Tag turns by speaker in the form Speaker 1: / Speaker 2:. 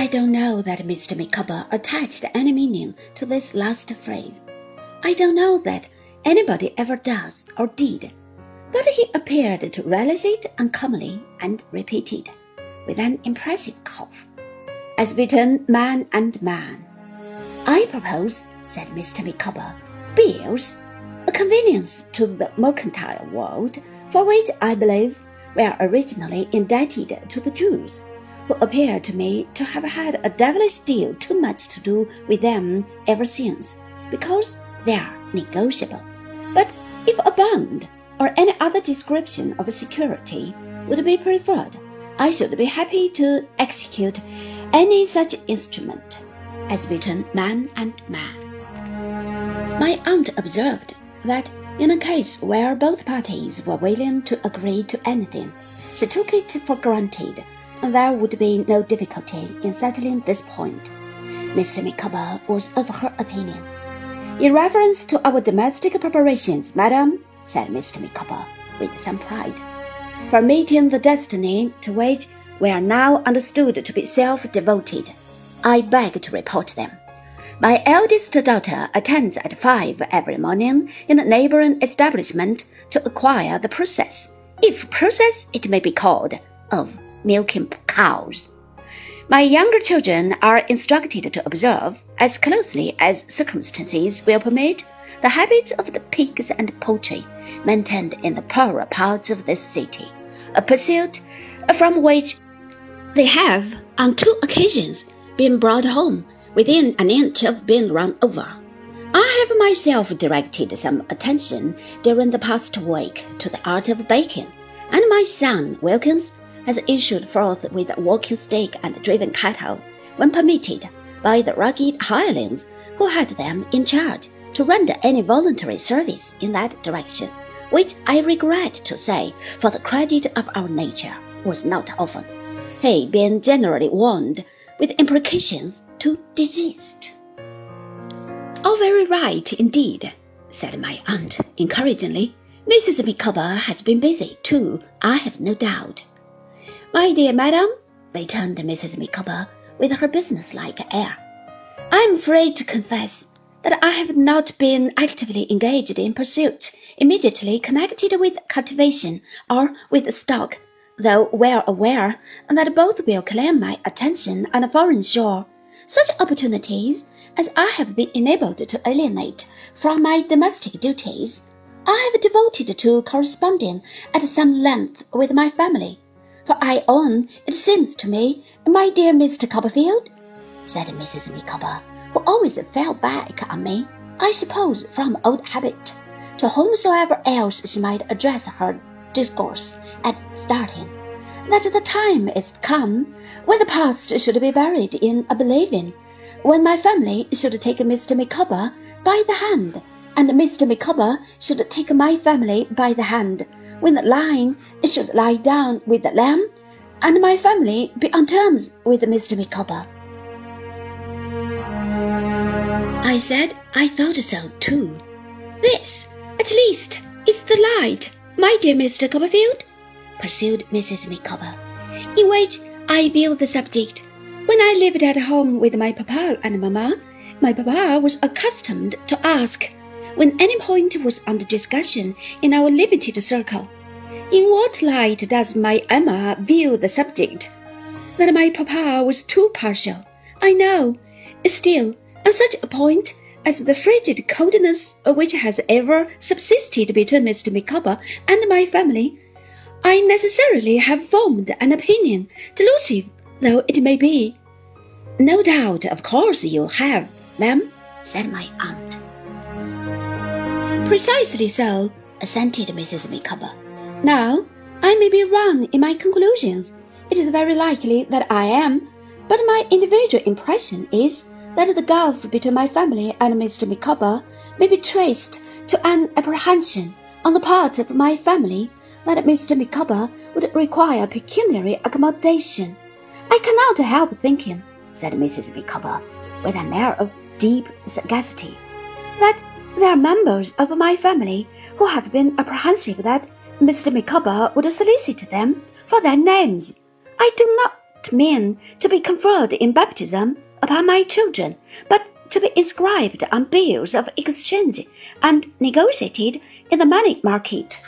Speaker 1: I don't know that Mr. Micawber attached any meaning to this last phrase. I don't know that anybody ever does or did, but he appeared to relish it uncommonly and repeated, with an impressive cough, as between man and man. I propose, said Mr. Micawber, bills, a convenience to the mercantile world, for which I believe we are originally indebted to the Jews who appear to me to have had a devilish deal too much to do with them ever since, because they are negotiable. But if a bond or any other description of a security would be preferred, I should be happy to execute any such instrument as between man and man. My aunt observed that in a case where both parties were willing to agree to anything, she took it for granted there would be no difficulty in settling this point. Mr. Micawber was of her opinion. In reference to our domestic preparations, madam, said Mr. Micawber, with some pride, for meeting the destiny to which we are now understood to be self-devoted, I beg to report them. My eldest daughter attends at five every morning in a neighboring establishment to acquire the process, if process it may be called, of milking cows. My younger children are instructed to observe, as closely as circumstances will permit, the habits of the pigs and poultry maintained in the poorer parts of this city, a pursuit from which they have, on two occasions, been brought home within an inch of being run over. I have myself directed some attention during the past week to the art of baking, and my son Wilkins has issued forth with walking stick and driven cattle, when permitted by the rugged hirelings who had them in charge to render any voluntary service in that direction, which I regret to say, for the credit of our nature, was not often, he being generally warned with imprecations to desist. All very right indeed, said my aunt encouragingly. Mrs. Micawber has been busy, too, I have no doubt. My dear madam, returned Mrs. Micawber with her businesslike air, I am free to confess that I have not been actively engaged in pursuits immediately connected with cultivation or with stock, though well aware that both will claim my attention on a foreign shore. Such opportunities as I have been enabled to alienate from my domestic duties, I have devoted to corresponding at some length with my family for I own, it seems to me, my dear Mr. Copperfield, said Mrs. Micawber, who always fell back on me, I suppose from old habit, to whomsoever else she might address her discourse at starting, that the time is come when the past should be buried in oblivion, when my family should take Mr. Micawber by the hand, and Mr. Micawber should take my family by the hand when the lion should lie down with the lamb, and my family be on terms with Mr. Micawber. I said I thought so too. This, at least, is the light, my dear Mr. Copperfield, pursued Mrs. Micawber, in which I view the subject. When I lived at home with my papa and mamma, my papa was accustomed to ask when any point was under discussion in our limited circle. In what light does my Emma view the subject? That my papa was too partial, I know. Still, on such a point as the frigid coldness which has ever subsisted between Mr. Micawber and my family, I necessarily have formed an opinion, delusive though it may be. No doubt, of course, you have, ma'am, said my aunt. Precisely so, assented Mrs. Micawber. Now, I may be wrong in my conclusions. It is very likely that I am, but my individual impression is that the gulf between my family and Mr. Micawber may be traced to an apprehension on the part of my family that Mr. Micawber would require pecuniary accommodation. I cannot help thinking, said Mrs. Micawber, with an air of deep sagacity, that there are members of my family who have been apprehensive that Mr. Micawber would solicit them for their names. I do not mean to be conferred in baptism upon my children, but to be inscribed on bills of exchange and negotiated in the money market.